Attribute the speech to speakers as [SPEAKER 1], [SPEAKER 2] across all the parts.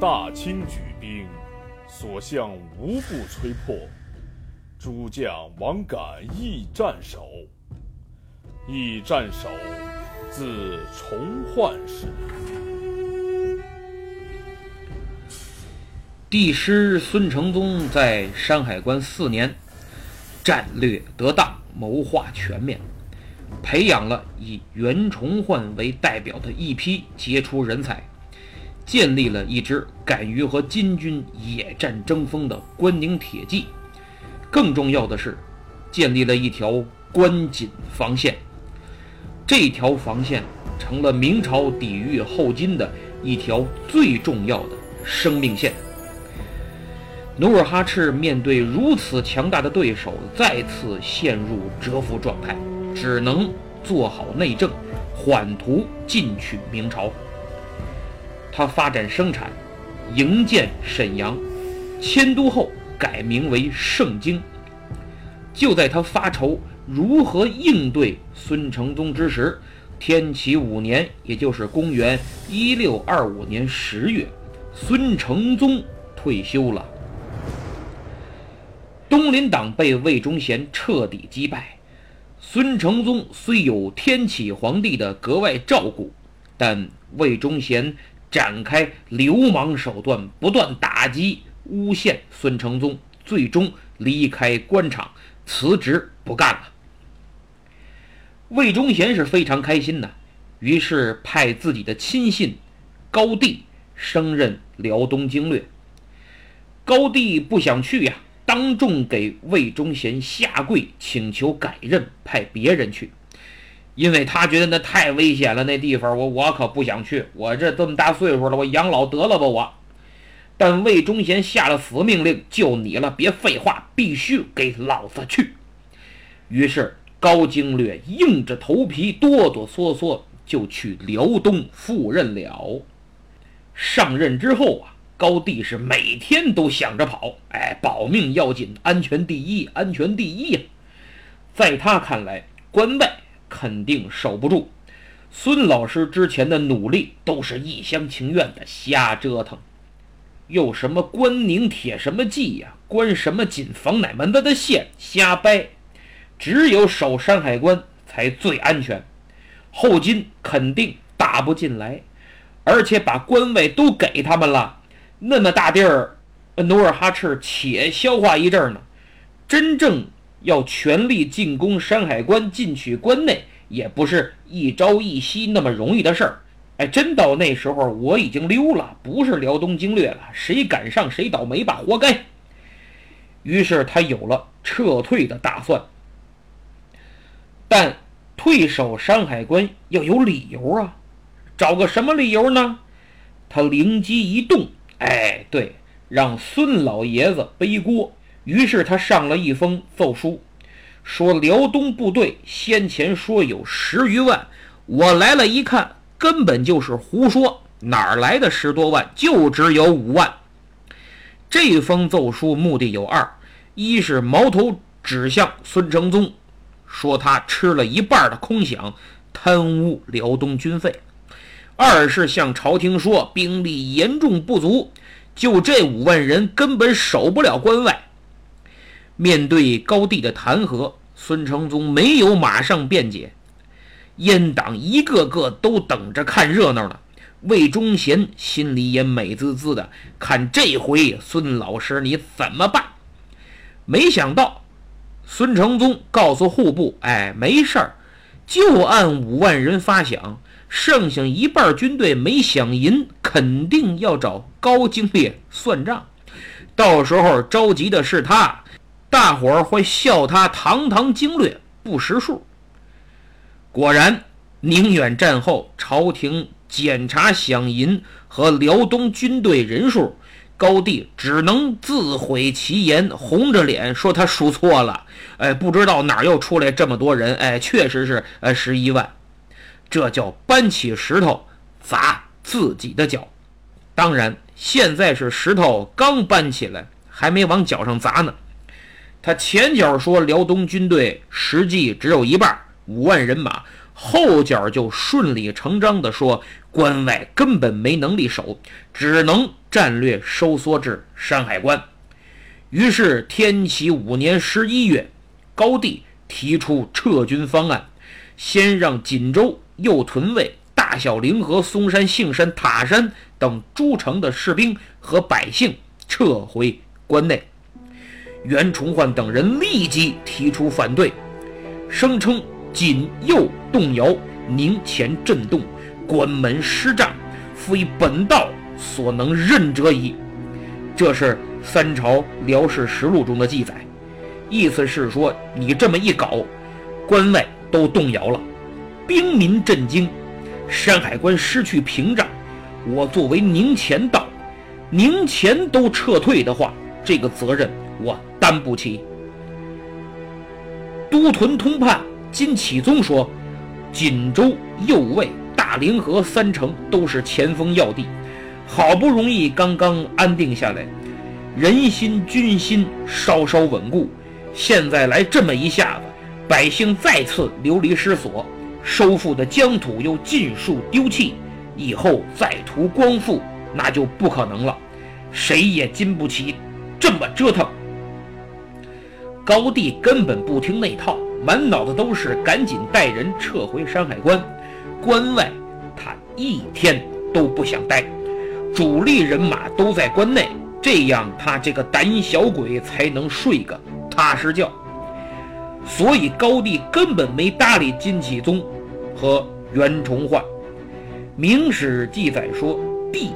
[SPEAKER 1] 大清举兵，所向无不摧破。诸将王敢易战守，易战守，自重焕始。
[SPEAKER 2] 帝师孙承宗在山海关四年，战略得当，谋划全面，培养了以袁崇焕为代表的一批杰出人才。建立了一支敢于和金军野战争锋的关宁铁骑，更重要的是，建立了一条关锦防线。这条防线成了明朝抵御后金的一条最重要的生命线。努尔哈赤面对如此强大的对手，再次陷入蛰伏状态，只能做好内政，缓图进取明朝。他发展生产，营建沈阳，迁都后改名为盛京。就在他发愁如何应对孙承宗之时，天启五年，也就是公元一六二五年十月，孙承宗退休了。东林党被魏忠贤彻底击败，孙承宗虽有天启皇帝的格外照顾，但魏忠贤。展开流氓手段，不断打击、诬陷孙承宗，最终离开官场，辞职不干了。魏忠贤是非常开心的，于是派自己的亲信高帝升任辽东经略。高帝不想去呀，当众给魏忠贤下跪，请求改任，派别人去。因为他觉得那太危险了，那地方我我可不想去。我这这么大岁数了，我养老得了吧我。但魏忠贤下了死命令，就你了，别废话，必须给老子去。于是高经略硬着头皮，哆哆嗦嗦就去辽东赴任了。上任之后啊，高帝是每天都想着跑，哎，保命要紧，安全第一，安全第一呀。在他看来，关外。肯定守不住。孙老师之前的努力都是一厢情愿的瞎折腾，又什么关宁铁什么计呀，关什么锦防哪门子的线，瞎掰。只有守山海关才最安全，后金肯定打不进来，而且把关位都给他们了，那么大地儿，努尔哈赤且消化一阵呢。真正。要全力进攻山海关，进取关内，也不是一朝一夕那么容易的事儿。哎，真到那时候，我已经溜了，不是辽东经略了，谁赶上谁倒霉吧，活该。于是他有了撤退的打算，但退守山海关要有理由啊，找个什么理由呢？他灵机一动，哎，对，让孙老爷子背锅。于是他上了一封奏书，说辽东部队先前说有十余万，我来了一看，根本就是胡说，哪儿来的十多万？就只有五万。这封奏书目的有二：一是矛头指向孙承宗，说他吃了一半的空饷，贪污辽东军费；二是向朝廷说兵力严重不足，就这五万人根本守不了关外。面对高帝的弹劾，孙承宗没有马上辩解，阉党一个个都等着看热闹呢。魏忠贤心里也美滋滋的，看这回孙老师你怎么办？没想到，孙承宗告诉户部：“哎，没事儿，就按五万人发饷，剩下一半军队没饷银，肯定要找高经烈算账。到时候着急的是他，大伙儿会笑他堂堂经略不识数。”果然，宁远战后，朝廷。检查饷银和辽东军队人数，高帝只能自毁其言，红着脸说他数错了。哎，不知道哪又出来这么多人。哎，确实是呃十一万，这叫搬起石头砸自己的脚。当然，现在是石头刚搬起来，还没往脚上砸呢。他前脚说辽东军队实际只有一半，五万人马。后脚就顺理成章地说，关外根本没能力守，只能战略收缩至山海关。于是天启五年十一月，高帝提出撤军方案，先让锦州、右屯卫、大小凌河、嵩山、杏山、塔山等诸城的士兵和百姓撤回关内。袁崇焕等人立即提出反对，声称。锦右动摇，宁前震动，关门失战，非本道所能任者矣。这是《三朝辽史实录》中的记载，意思是说，你这么一搞，关外都动摇了，兵民震惊，山海关失去屏障。我作为宁前道，宁前都撤退的话，这个责任我担不起。都屯通判。金启宗说：“锦州、右卫、大凌河三城都是前锋要地，好不容易刚刚安定下来，人心军心稍稍稳固，现在来这么一下子，百姓再次流离失所，收复的疆土又尽数丢弃，以后再图光复那就不可能了，谁也经不起这么折腾。”高帝根本不听那套。满脑子都是赶紧带人撤回山海关，关外他一天都不想待，主力人马都在关内，这样他这个胆小鬼才能睡个踏实觉。所以高帝根本没搭理金启宗和袁崇焕。明史记载说，帝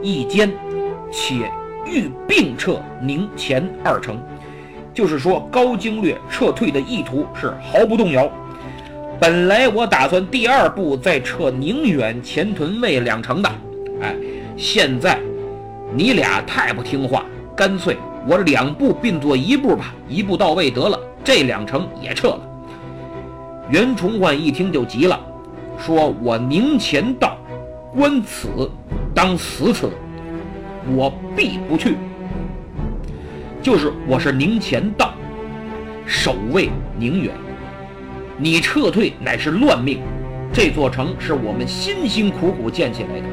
[SPEAKER 2] 一坚，且欲并撤宁前二城。就是说，高经略撤退的意图是毫不动摇。本来我打算第二步再撤宁远、前屯卫两城的，哎，现在你俩太不听话，干脆我两步并作一步吧，一步到位得了，这两城也撤了。袁崇焕一听就急了，说我宁前道，观此当死此，我必不去。就是我是宁前道，守卫宁远，你撤退乃是乱命。这座城是我们辛辛苦苦建起来的，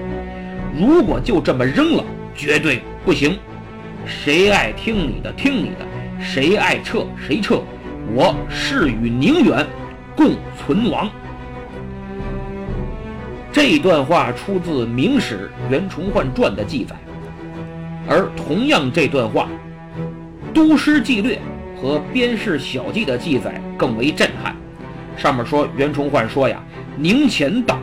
[SPEAKER 2] 如果就这么扔了，绝对不行。谁爱听你的听你的，谁爱撤谁撤。我誓与宁远共存亡。这段话出自《明史·袁崇焕传》的记载，而同样这段话。《都师纪略》和《边事小记》的记载更为震撼。上面说袁崇焕说呀：“宁前道，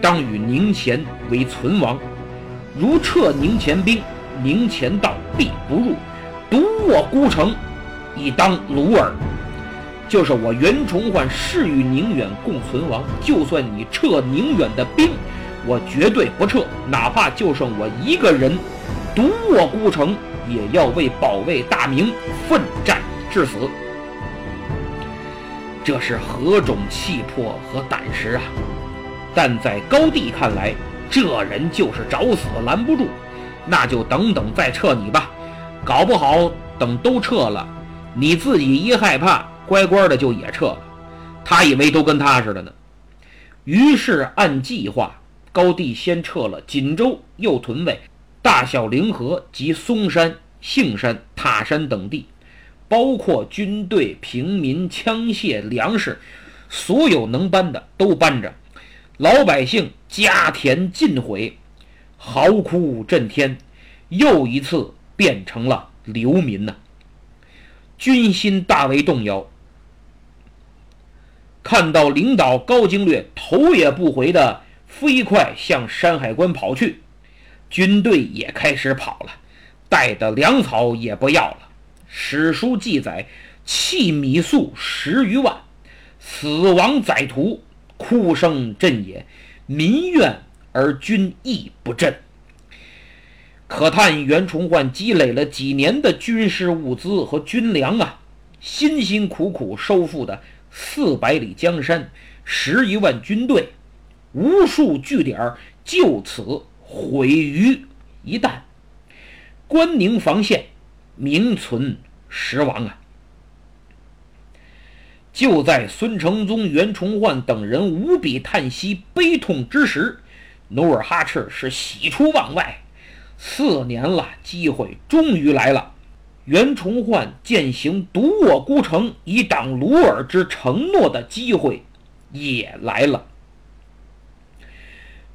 [SPEAKER 2] 当与宁前为存亡。如撤宁前兵，宁前道必不入。独我孤城，以当虏耳。”就是我袁崇焕誓与宁远共存亡。就算你撤宁远的兵，我绝对不撤，哪怕就剩我一个人，独我孤城。也要为保卫大明奋战至死，这是何种气魄和胆识啊！但在高帝看来，这人就是找死拦不住，那就等等再撤你吧。搞不好等都撤了，你自己一害怕，乖乖的就也撤了。他以为都跟他似的呢。于是按计划，高帝先撤了锦州右屯卫。大小凌河及嵩山、杏山、塔山等地，包括军队、平民、枪械、粮食，所有能搬的都搬着。老百姓家田尽毁，嚎哭震天，又一次变成了流民呐！军心大为动摇。看到领导高经略头也不回的飞快向山海关跑去，军队也开始跑了，带的粮草也不要了。史书记载，弃米粟十余万，死亡歹徒，哭声震野，民怨而军亦不振。可叹袁崇焕积累了几年的军事物资和军粮啊，辛辛苦苦收复的。四百里江山，十余万军队，无数据点就此毁于一旦。关宁防线名存实亡啊！就在孙承宗、袁崇焕等人无比叹息悲痛之时，努尔哈赤是喜出望外。四年了，机会终于来了。袁崇焕践行独我孤城以挡鲁尔之承诺的机会也来了。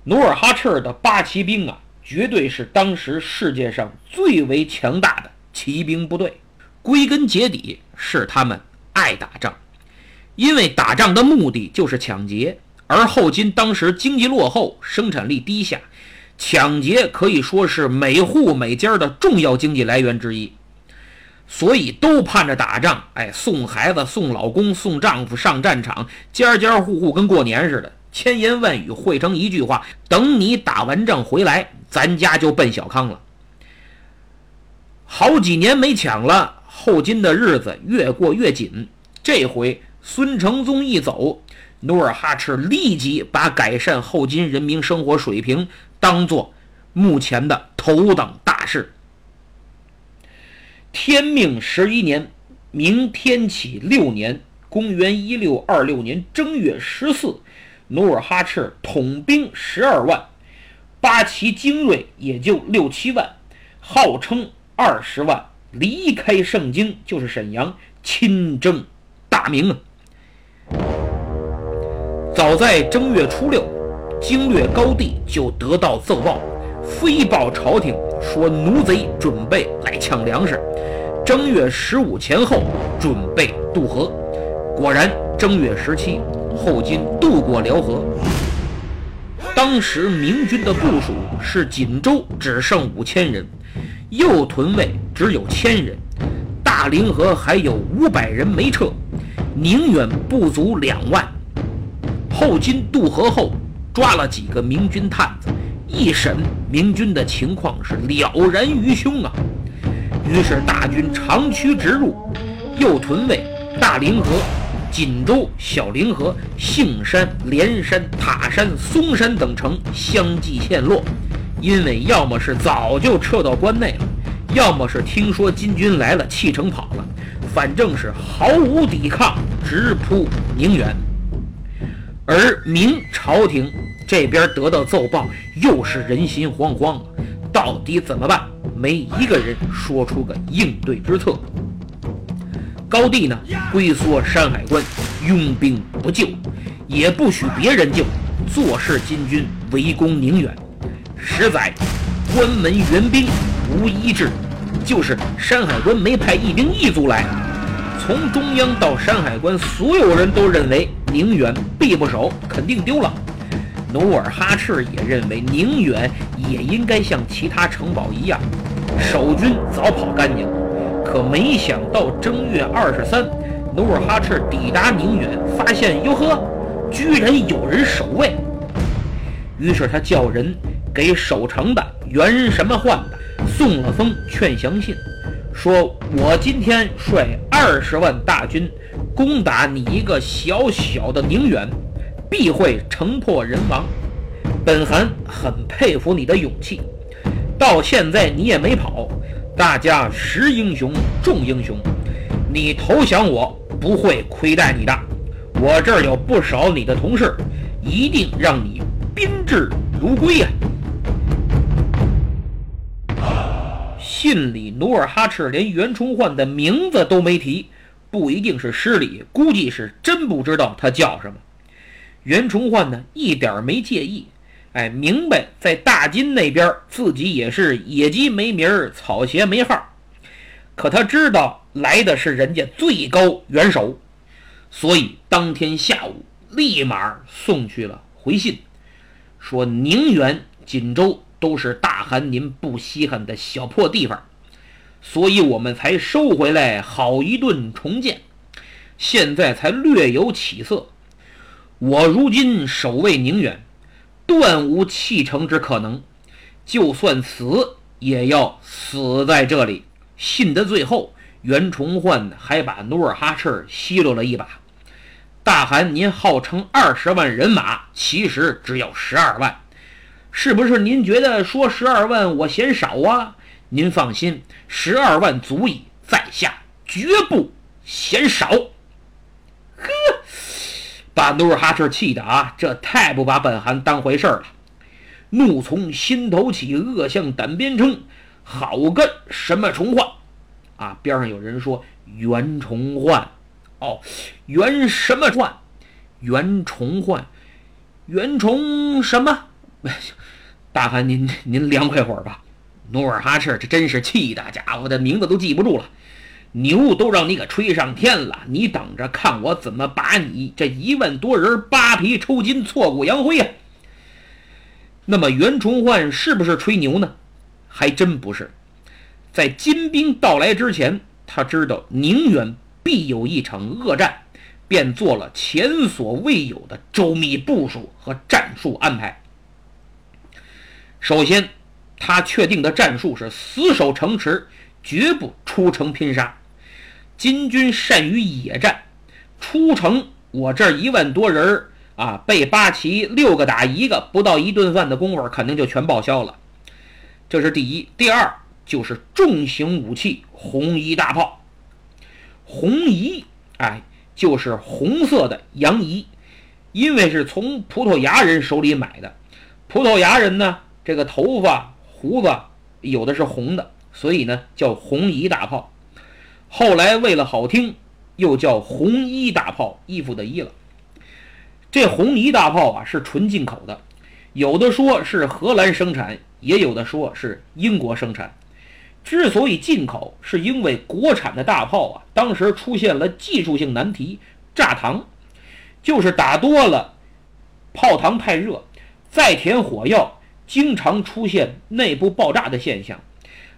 [SPEAKER 2] 努尔哈赤的八旗兵啊，绝对是当时世界上最为强大的骑兵部队。归根结底是他们爱打仗，因为打仗的目的就是抢劫。而后金当时经济落后，生产力低下，抢劫可以说是每户每家的重要经济来源之一。所以都盼着打仗，哎，送孩子、送老公、送丈夫上战场，家家户户跟过年似的，千言万语汇成一句话：等你打完仗回来，咱家就奔小康了。好几年没抢了，后金的日子越过越紧。这回孙承宗一走，努尔哈赤立即把改善后金人民生活水平当做目前的头等大事。天命十一年，明天启六年，公元一六二六年正月十四，努尔哈赤统兵十二万，八旗精锐也就六七万，号称二十万，离开盛京就是沈阳，亲征大明啊！早在正月初六，经略高帝就得到奏报，飞报朝廷说奴贼准备来抢粮食。正月十五前后准备渡河，果然正月十七，后金渡过辽河。当时明军的部署是锦州只剩五千人，右屯卫只有千人，大凌河还有五百人没撤，宁远不足两万。后金渡河后，抓了几个明军探子，一审明军的情况是了然于胸啊。于是大军长驱直入，右屯卫、大凌河、锦州、小凌河、杏山、连山、塔山、嵩山等城相继陷落。因为要么是早就撤到关内了，要么是听说金军来了弃城跑了，反正是毫无抵抗，直扑宁远。而明朝廷这边得到奏报，又是人心惶惶，到底怎么办？没一个人说出个应对之策。高帝呢，龟缩山海关，拥兵不救，也不许别人救，坐视金军围攻宁远。十载，关门援兵无一至，就是山海关没派一兵一卒来。从中央到山海关，所有人都认为宁远必不守，肯定丢了。努尔哈赤也认为宁远也应该像其他城堡一样。守军早跑干净了，可没想到正月二十三，努尔哈赤抵达宁远，发现哟呵，居然有人守卫。于是他叫人给守城的袁什么焕的送了封劝降信，说我今天率二十万大军攻打你一个小小的宁远，必会城破人亡。本汗很佩服你的勇气。到现在你也没跑，大家识英雄重英雄，你投降我不会亏待你的，我这儿有不少你的同事，一定让你宾至如归呀。信里努尔哈赤连袁崇焕的名字都没提，不一定是失礼，估计是真不知道他叫什么。袁崇焕呢，一点没介意，哎，明白在大金那边自己也是野鸡没名儿，草鞋没号。可他知道来的是人家最高元首，所以当天下午立马送去了回信，说宁远、锦州都是大汗您不稀罕的小破地方，所以我们才收回来好一顿重建，现在才略有起色。我如今守卫宁远，断无弃城之可能，就算死也要死在这里。信的最后，袁崇焕还把努尔哈赤奚落了一把。大汗，您号称二十万人马，其实只有十二万，是不是？您觉得说十二万我嫌少啊？您放心，十二万足矣，在下绝不嫌少。呵，把努尔哈赤气的啊，这太不把本汗当回事儿了，怒从心头起，恶向胆边生。好个什么重焕啊！边上有人说袁崇焕，哦，袁什么焕？袁崇焕，袁崇什么？大汗，您您凉快会儿吧。努尔哈赤这真是气的，家伙的名字都记不住了，牛都让你给吹上天了，你等着看我怎么把你这一万多人扒皮抽筋、挫骨扬灰呀！那么袁崇焕是不是吹牛呢？还真不是，在金兵到来之前，他知道宁远必有一场恶战，便做了前所未有的周密部署和战术安排。首先，他确定的战术是死守城池，绝不出城拼杀。金军善于野战，出城我这儿一万多人啊，被八旗六个打一个，不到一顿饭的功夫，肯定就全报销了。这是第一，第二就是重型武器红衣大炮。红衣，哎，就是红色的洋衣，因为是从葡萄牙人手里买的。葡萄牙人呢，这个头发胡子有的是红的，所以呢叫红衣大炮。后来为了好听，又叫红衣大炮，衣服的衣了。这红衣大炮啊是纯进口的，有的说是荷兰生产。也有的说是英国生产，之所以进口，是因为国产的大炮啊，当时出现了技术性难题，炸膛，就是打多了，炮膛太热，再填火药，经常出现内部爆炸的现象，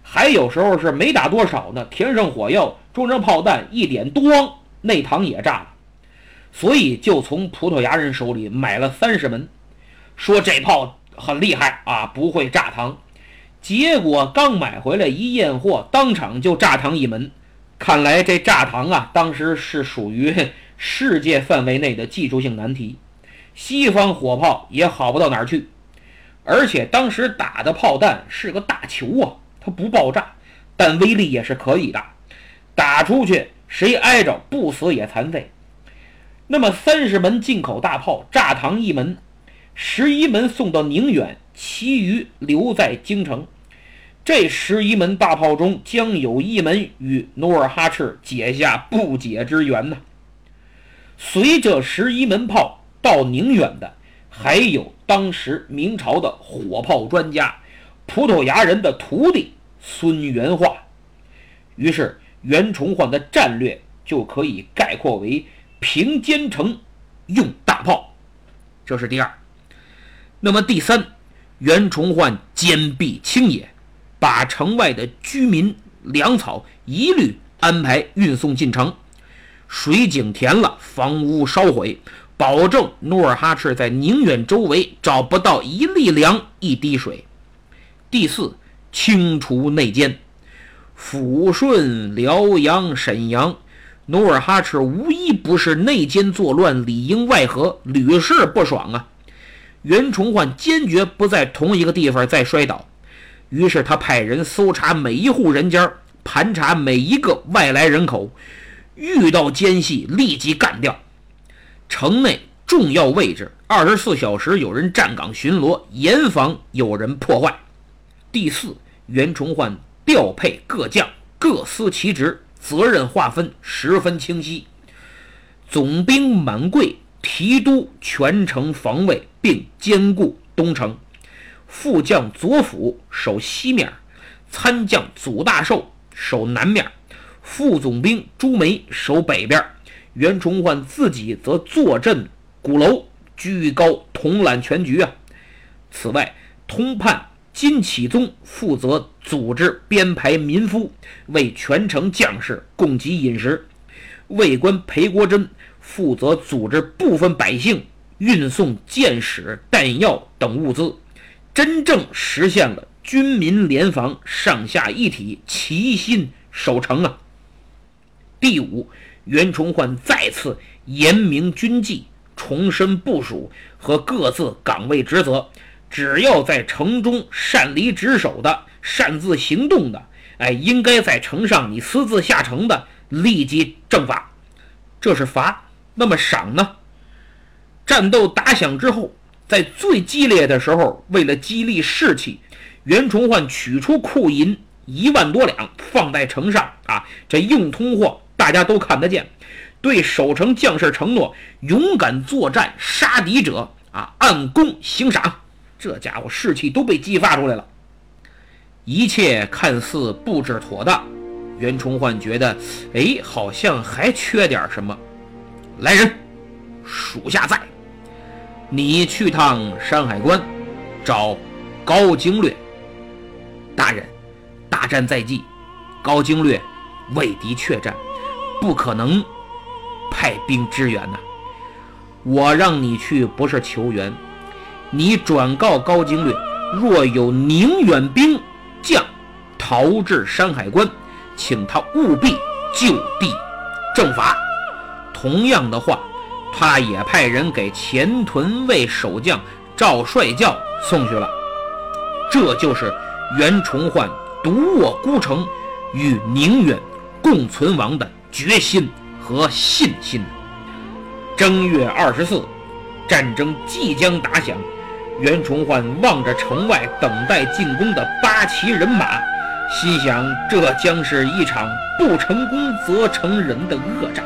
[SPEAKER 2] 还有时候是没打多少呢，填上火药，装上炮弹，一点咣，内膛也炸了，所以就从葡萄牙人手里买了三十门，说这炮。很厉害啊，不会炸膛。结果刚买回来一验货，当场就炸膛一门。看来这炸膛啊，当时是属于世界范围内的技术性难题。西方火炮也好不到哪儿去，而且当时打的炮弹是个大球啊，它不爆炸，但威力也是可以的。打出去谁挨着不死也残废。那么三十门进口大炮，炸膛一门。十一门送到宁远，其余留在京城。这十一门大炮中，将有一门与努尔哈赤结下不解之缘呢。随着十一门炮到宁远的，还有当时明朝的火炮专家、葡萄牙人的徒弟孙元化。于是袁崇焕的战略就可以概括为：平坚城，用大炮。这是第二。那么第三，袁崇焕坚壁清野，把城外的居民粮草一律安排运送进城，水井填了，房屋烧毁，保证努尔哈赤在宁远周围找不到一粒粮、一滴水。第四，清除内奸，抚顺、辽阳、沈阳，努尔哈赤无一不是内奸作乱、里应外合，屡试不爽啊。袁崇焕坚决不在同一个地方再摔倒，于是他派人搜查每一户人家，盘查每一个外来人口，遇到奸细立即干掉。城内重要位置，二十四小时有人站岗巡逻，严防有人破坏。第四，袁崇焕调配各将，各司其职，责任划分十分清晰。总兵满贵提督全城防卫，并兼顾东城。副将左辅守西面，参将祖大寿守南面，副总兵朱梅守北边。袁崇焕自己则坐镇鼓楼，居高统揽全局啊。此外，通判金启宗负责组织编排民夫，为全城将士供给饮食；卫官裴国珍负责组织部分百姓运送箭矢、弹药等物资。真正实现了军民联防、上下一体、齐心守城啊！第五，袁崇焕再次严明军纪，重申部署和各自岗位职责。只要在城中擅离职守的、擅自行动的，哎，应该在城上你私自下城的，立即正法。这是罚。那么赏呢？战斗打响之后。在最激烈的时候，为了激励士气，袁崇焕取出库银一万多两，放在城上啊，这硬通货大家都看得见。对守城将士承诺：勇敢作战，杀敌者啊，按功行赏。这家伙士气都被激发出来了。一切看似布置妥当，袁崇焕觉得，哎，好像还缺点什么。来人，属下在。你去趟山海关，找高经略。大人，大战在即，高经略畏敌怯战，不可能派兵支援呐。我让你去不是求援，你转告高经略，若有宁远兵将逃至山海关，请他务必就地正法。同样的话。他也派人给前屯卫守将赵帅教送去了。这就是袁崇焕独卧孤城，与宁远共存亡的决心和信心。正月二十四，战争即将打响，袁崇焕望着城外等待进攻的八旗人马，心想：这将是一场不成功则成仁的恶战。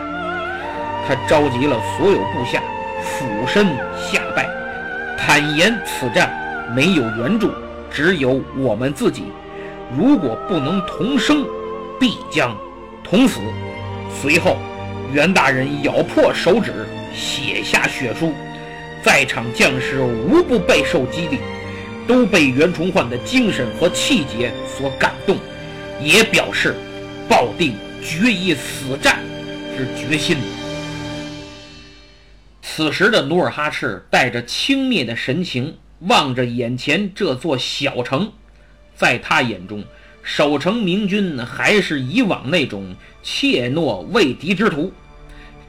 [SPEAKER 2] 他召集了所有部下，俯身下拜，坦言此战没有援助，只有我们自己。如果不能同生，必将同死。随后，袁大人咬破手指，写下血书。在场将士无不备受激励，都被袁崇焕的精神和气节所感动，也表示抱定决一死战之决心。此时的努尔哈赤带着轻蔑的神情望着眼前这座小城，在他眼中，守城明军还是以往那种怯懦畏敌之徒。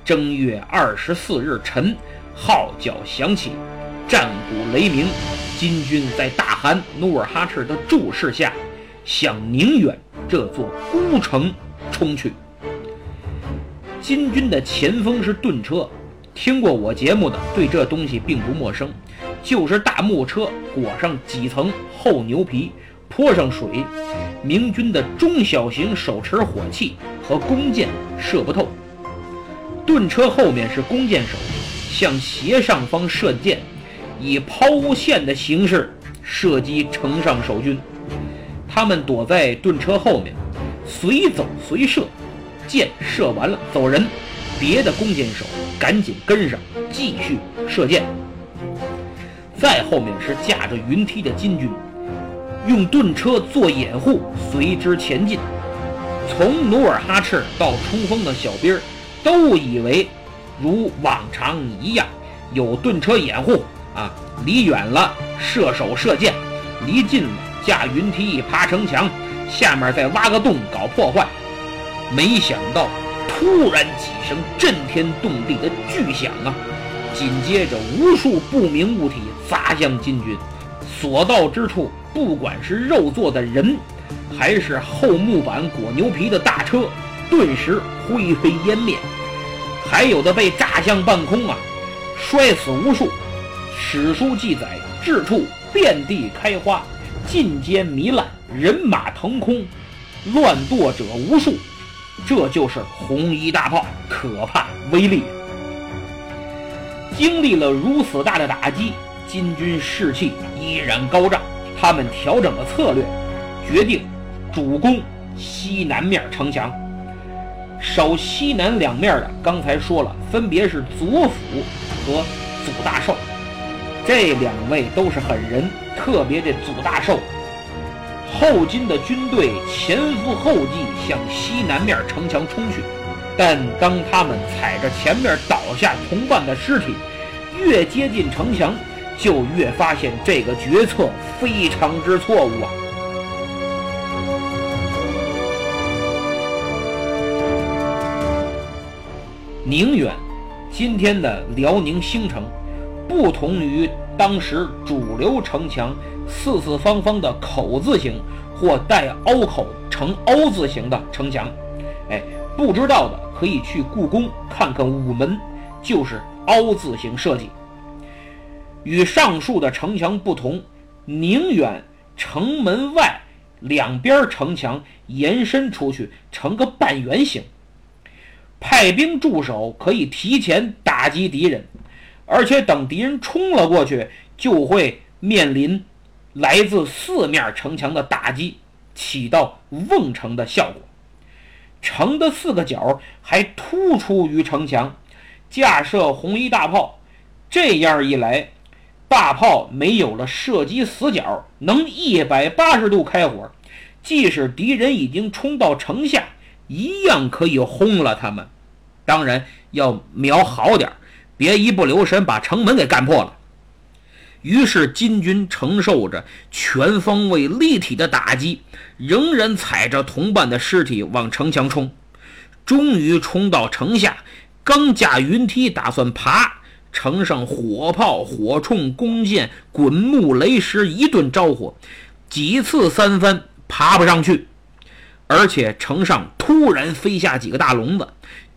[SPEAKER 2] 正月二十四日晨，号角响起，战鼓雷鸣，金军在大汗努尔哈赤的注视下，向宁远这座孤城冲去。金军的前锋是盾车。听过我节目的，对这东西并不陌生，就是大木车裹上几层厚牛皮，泼上水，明军的中小型手持火器和弓箭射不透。盾车后面是弓箭手，向斜上方射箭，以抛物线的形式射击城上守军。他们躲在盾车后面，随走随射，箭射完了走人。别的弓箭手赶紧跟上，继续射箭。再后面是架着云梯的金军，用盾车做掩护，随之前进。从努尔哈赤到冲锋的小兵都以为如往常一样有盾车掩护啊，离远了射手射箭，离近了架云梯爬城墙，下面再挖个洞搞破坏。没想到。突然几声震天动地的巨响啊！紧接着，无数不明物体砸向金军，所到之处，不管是肉做的人，还是厚木板裹牛皮的大车，顿时灰飞烟灭，还有的被炸向半空啊，摔死无数。史书记载，至处遍地开花，尽皆糜烂，人马腾空，乱剁者无数。这就是红衣大炮可怕威力。经历了如此大的打击，金军士气依然高涨。他们调整了策略，决定主攻西南面城墙。守西南两面的，刚才说了，分别是左辅和祖大寿。这两位都是狠人，特别这祖大寿。后金的军队前赴后继向西南面城墙冲去，但当他们踩着前面倒下同伴的尸体，越接近城墙，就越发现这个决策非常之错误啊！宁远，今天的辽宁兴城，不同于当时主流城墙。四四方方的口字形或带凹口呈凹字形的城墙，哎，不知道的可以去故宫看看午门，就是凹字形设计。与上述的城墙不同，宁远城门外两边城墙延伸出去成个半圆形，派兵驻守可以提前打击敌人，而且等敌人冲了过去，就会面临。来自四面城墙的打击，起到瓮城的效果。城的四个角还突出于城墙，架设红衣大炮。这样一来，大炮没有了射击死角，能一百八十度开火。即使敌人已经冲到城下，一样可以轰了他们。当然要瞄好点，别一不留神把城门给干破了。于是金军承受着全方位立体的打击，仍然踩着同伴的尸体往城墙冲，终于冲到城下，刚架云梯打算爬，城上火炮、火铳、弓箭、滚木、雷石一顿招呼，几次三番爬不上去，而且城上突然飞下几个大笼子，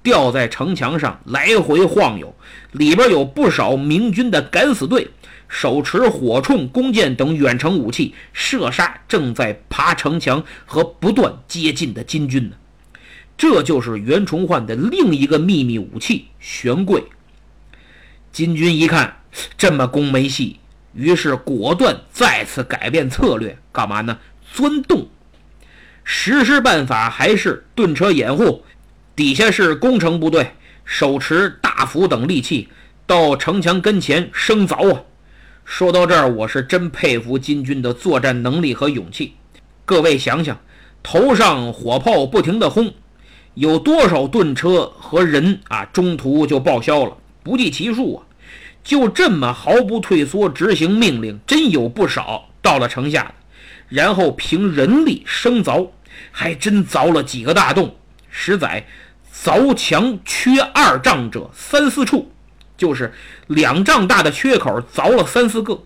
[SPEAKER 2] 吊在城墙上来回晃悠，里边有不少明军的敢死队。手持火铳、弓箭等远程武器，射杀正在爬城墙和不断接近的金军呢。这就是袁崇焕的另一个秘密武器——悬柜。金军一看这么攻没戏，于是果断再次改变策略，干嘛呢？钻洞。实施办法还是盾车掩护，底下是攻城部队，手持大斧等利器，到城墙跟前生凿啊。说到这儿，我是真佩服金军的作战能力和勇气。各位想想，头上火炮不停地轰，有多少盾车和人啊，中途就报销了，不计其数啊！就这么毫不退缩执行命令，真有不少到了城下，然后凭人力生凿，还真凿了几个大洞。实在凿墙缺二丈者三四处。就是两丈大的缺口，凿了三四个。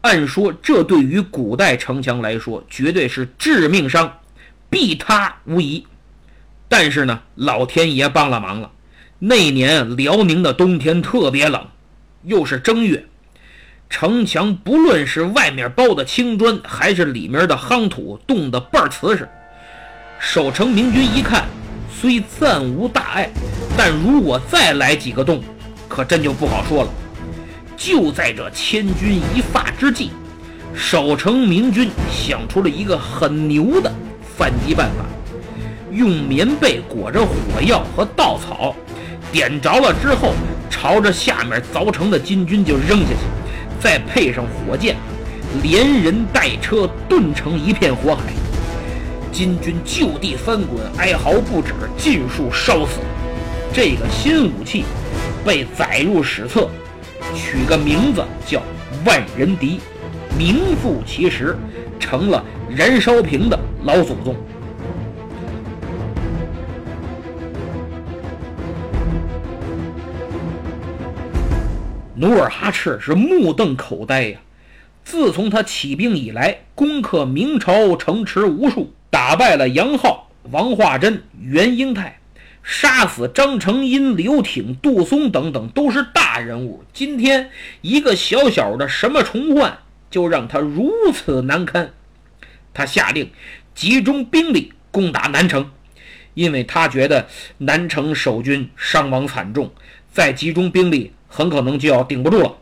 [SPEAKER 2] 按说，这对于古代城墙来说，绝对是致命伤，必塌无疑。但是呢，老天爷帮了忙了。那年辽宁的冬天特别冷，又是正月，城墙不论是外面包的青砖，还是里面的夯土，冻得倍儿瓷实。守城明军一看，虽暂无大碍，但如果再来几个洞，可真就不好说了。就在这千钧一发之际，守城明军想出了一个很牛的反击办法：用棉被裹着火药和稻草，点着了之后，朝着下面凿城的金军就扔下去，再配上火箭，连人带车顿成一片火海。金军就地翻滚，哀嚎不止，尽数烧死。这个新武器。被载入史册，取个名字叫万人敌，名副其实，成了燃烧瓶的老祖宗。努尔哈赤是目瞪口呆呀！自从他起兵以来，攻克明朝城池无数，打败了杨浩、王化贞、袁英泰。杀死张成荫、刘挺、杜松等等都是大人物。今天一个小小的什么崇焕，就让他如此难堪。他下令集中兵力攻打南城，因为他觉得南城守军伤亡惨重，再集中兵力很可能就要顶不住了。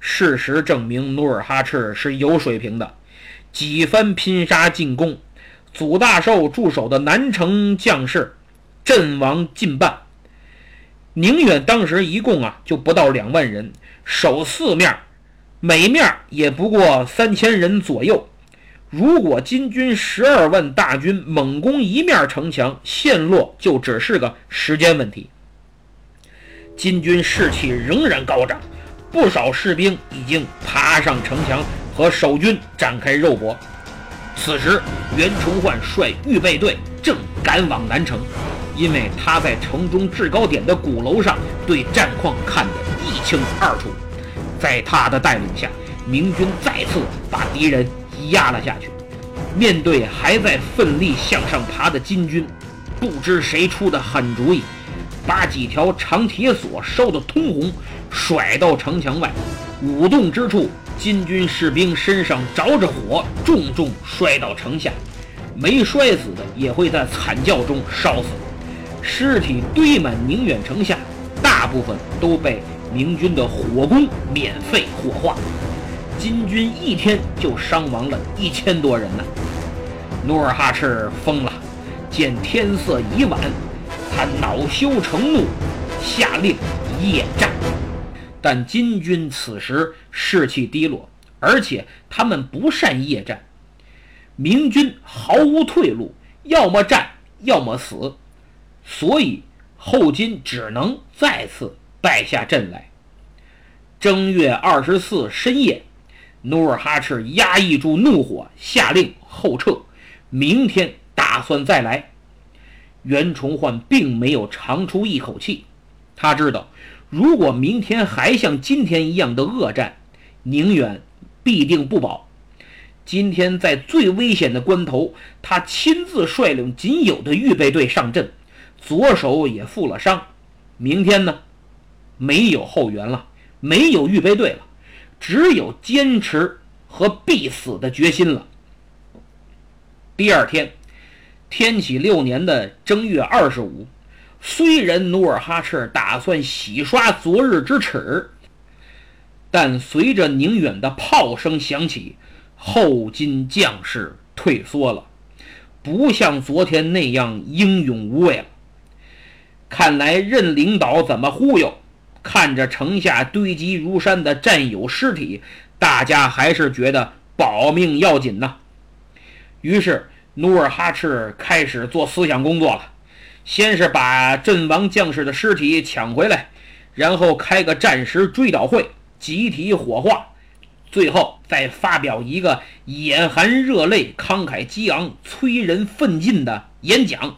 [SPEAKER 2] 事实证明，努尔哈赤是有水平的，几番拼杀进攻，祖大寿驻守的南城将士阵亡近半。宁远当时一共啊就不到两万人，守四面，每面也不过三千人左右。如果金军十二万大军猛攻一面城墙，陷落就只是个时间问题。金军士气仍然高涨。不少士兵已经爬上城墙，和守军展开肉搏。此时，袁崇焕率预备队正赶往南城，因为他在城中制高点的鼓楼上对战况看得一清二楚。在他的带领下，明军再次把敌人压了下去。面对还在奋力向上爬的金军，不知谁出的狠主意。把几条长铁索烧得通红，甩到城墙外。舞动之处，金军士兵身上着着火，重重摔到城下。没摔死的也会在惨叫中烧死。尸体堆满宁远城下，大部分都被明军的火攻免费火化。金军一天就伤亡了一千多人呢。努尔哈赤疯了，见天色已晚。他恼羞成怒，下令夜战。但金军此时士气低落，而且他们不善夜战，明军毫无退路，要么战，要么死。所以后金只能再次败下阵来。正月二十四深夜，努尔哈赤压抑住怒火，下令后撤，明天打算再来。袁崇焕并没有长出一口气，他知道，如果明天还像今天一样的恶战，宁远必定不保。今天在最危险的关头，他亲自率领仅有的预备队上阵，左手也负了伤。明天呢，没有后援了，没有预备队了，只有坚持和必死的决心了。第二天。天启六年的正月二十五，虽然努尔哈赤打算洗刷昨日之耻，但随着宁远的炮声响起，后金将士退缩了，不像昨天那样英勇无畏了。看来任领导怎么忽悠，看着城下堆积如山的战友尸体，大家还是觉得保命要紧呐。于是。努尔哈赤开始做思想工作了，先是把阵亡将士的尸体抢回来，然后开个战时追悼会，集体火化，最后再发表一个眼含热泪、慷慨激昂、催人奋进的演讲。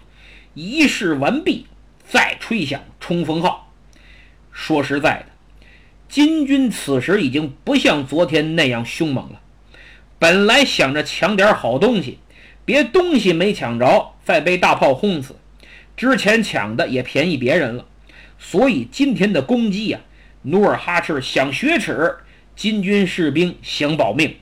[SPEAKER 2] 仪式完毕，再吹响冲锋号。说实在的，金军此时已经不像昨天那样凶猛了，本来想着抢点好东西。别东西没抢着，再被大炮轰死。之前抢的也便宜别人了，所以今天的攻击呀，努尔哈赤想雪耻，金军士兵想保命。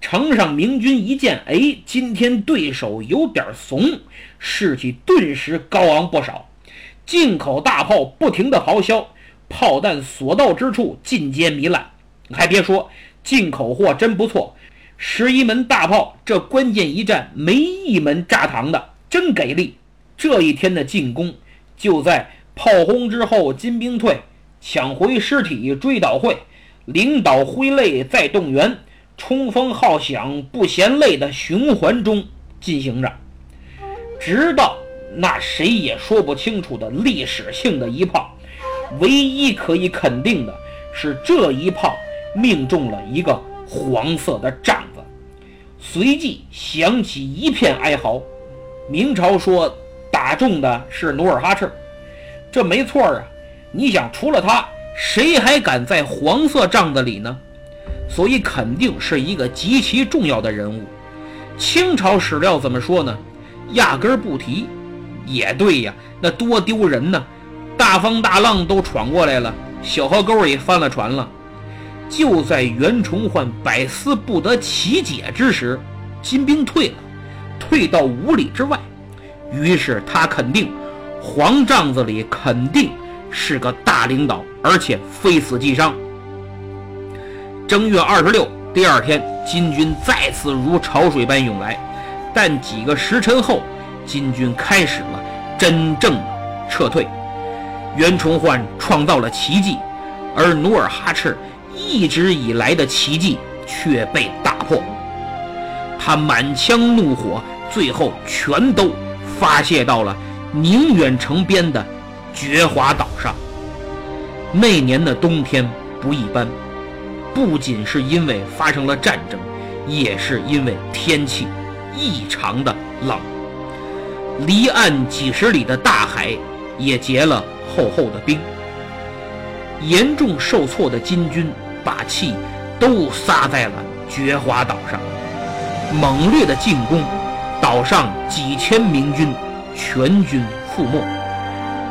[SPEAKER 2] 城上明军一见，哎，今天对手有点怂，士气顿时高昂不少。进口大炮不停地咆哮，炮弹所到之处尽皆糜烂。还别说，进口货真不错。十一门大炮，这关键一战没一门炸膛的，真给力！这一天的进攻就在炮轰之后，金兵退，抢回尸体，追悼会，领导挥泪再动员，冲锋号响不嫌累的循环中进行着，直到那谁也说不清楚的历史性的一炮，唯一可以肯定的是，这一炮命中了一个黄色的帐。随即响起一片哀嚎。明朝说打中的是努尔哈赤，这没错啊。你想，除了他，谁还敢在黄色帐子里呢？所以肯定是一个极其重要的人物。清朝史料怎么说呢？压根儿不提。也对呀，那多丢人呢！大风大浪都闯过来了，小河沟也翻了船了。就在袁崇焕百思不得其解之时，金兵退了，退到五里之外。于是他肯定黄帐子里肯定是个大领导，而且非死即伤。正月二十六，第二天，金军再次如潮水般涌来，但几个时辰后，金军开始了真正的撤退。袁崇焕创造了奇迹，而努尔哈赤一直以来的奇迹却被打破。他满腔怒火，最后全都发泄到了宁远城边的觉华岛上。那年的冬天不一般，不仅是因为发生了战争，也是因为天气异常的冷。离岸几十里的大海也结了厚厚的冰。严重受挫的金军把气都撒在了觉华岛上。猛烈的进攻，岛上几千明军全军覆没，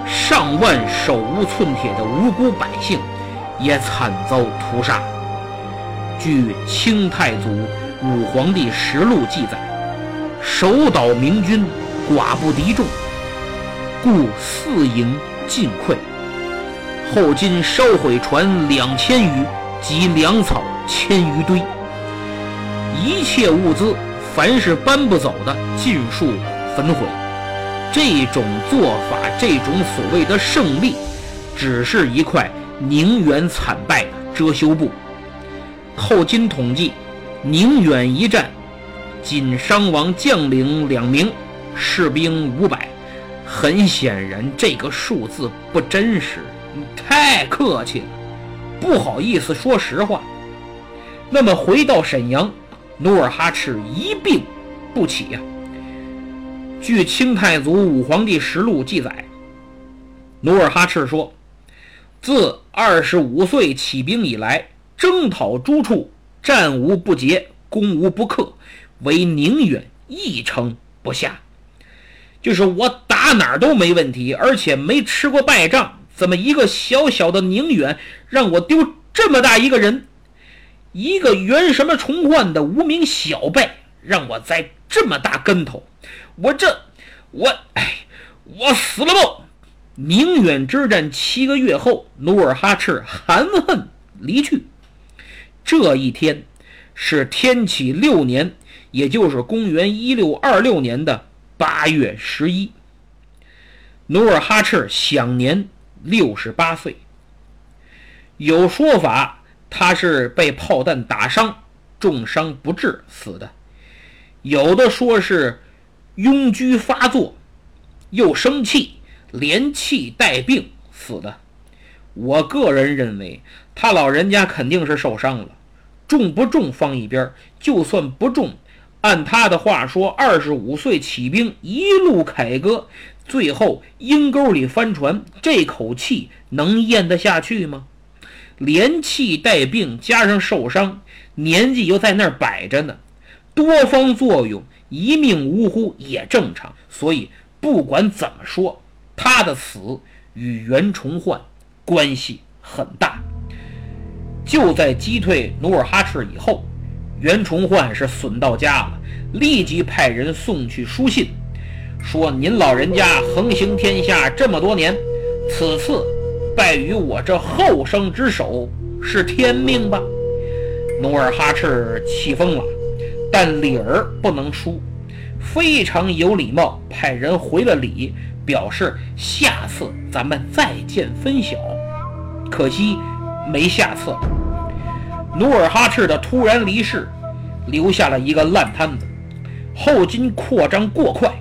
[SPEAKER 2] 上万手无寸铁的无辜百姓也惨遭屠杀。据清太祖武皇帝实录记载，守岛明军寡不敌众，故四营尽溃。后金烧毁船两千余，及粮草千余堆。一切物资，凡是搬不走的，尽数焚毁。这种做法，这种所谓的胜利，只是一块宁远惨败的遮羞布。后金统计，宁远一战仅伤亡将领两名，士兵五百。很显然，这个数字不真实。太客气了，不好意思说实话。那么回到沈阳。努尔哈赤一病不起呀。据清太祖武皇帝实录记载，努尔哈赤说：“自二十五岁起兵以来，征讨诸处，战无不捷，攻无不克，唯宁远一城不下。就是我打哪儿都没问题，而且没吃过败仗。怎么一个小小的宁远，让我丢这么大一个人？”一个原什么崇焕的无名小辈，让我栽这么大跟头，我这我哎，我死了不？宁远之战七个月后，努尔哈赤含恨离去。这一天是天启六年，也就是公元一六二六年的八月十一。努尔哈赤享年六十八岁。有说法。他是被炮弹打伤，重伤不治死的。有的说是痈疽发作，又生气，连气带病死的。我个人认为，他老人家肯定是受伤了。重不重放一边，就算不重，按他的话说，二十五岁起兵，一路凯歌，最后阴沟里翻船，这口气能咽得下去吗？连气带病，加上受伤，年纪又在那儿摆着呢，多方作用，一命呜呼也正常。所以不管怎么说，他的死与袁崇焕关系很大。就在击退努尔哈赤以后，袁崇焕是损到家了，立即派人送去书信，说：“您老人家横行天下这么多年，此次。”败于我这后生之手是天命吧？努尔哈赤气疯了，但理儿不能输，非常有礼貌，派人回了礼，表示下次咱们再见分晓。可惜没下次。努尔哈赤的突然离世，留下了一个烂摊子。后金扩张过快，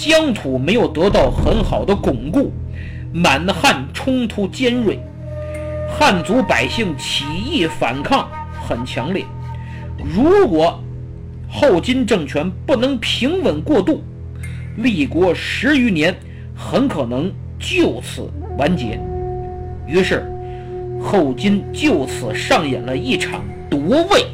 [SPEAKER 2] 疆土没有得到很好的巩固。满汉冲突尖锐，汉族百姓起义反抗很强烈。如果后金政权不能平稳过渡，立国十余年很可能就此完结。于是，后金就此上演了一场夺位。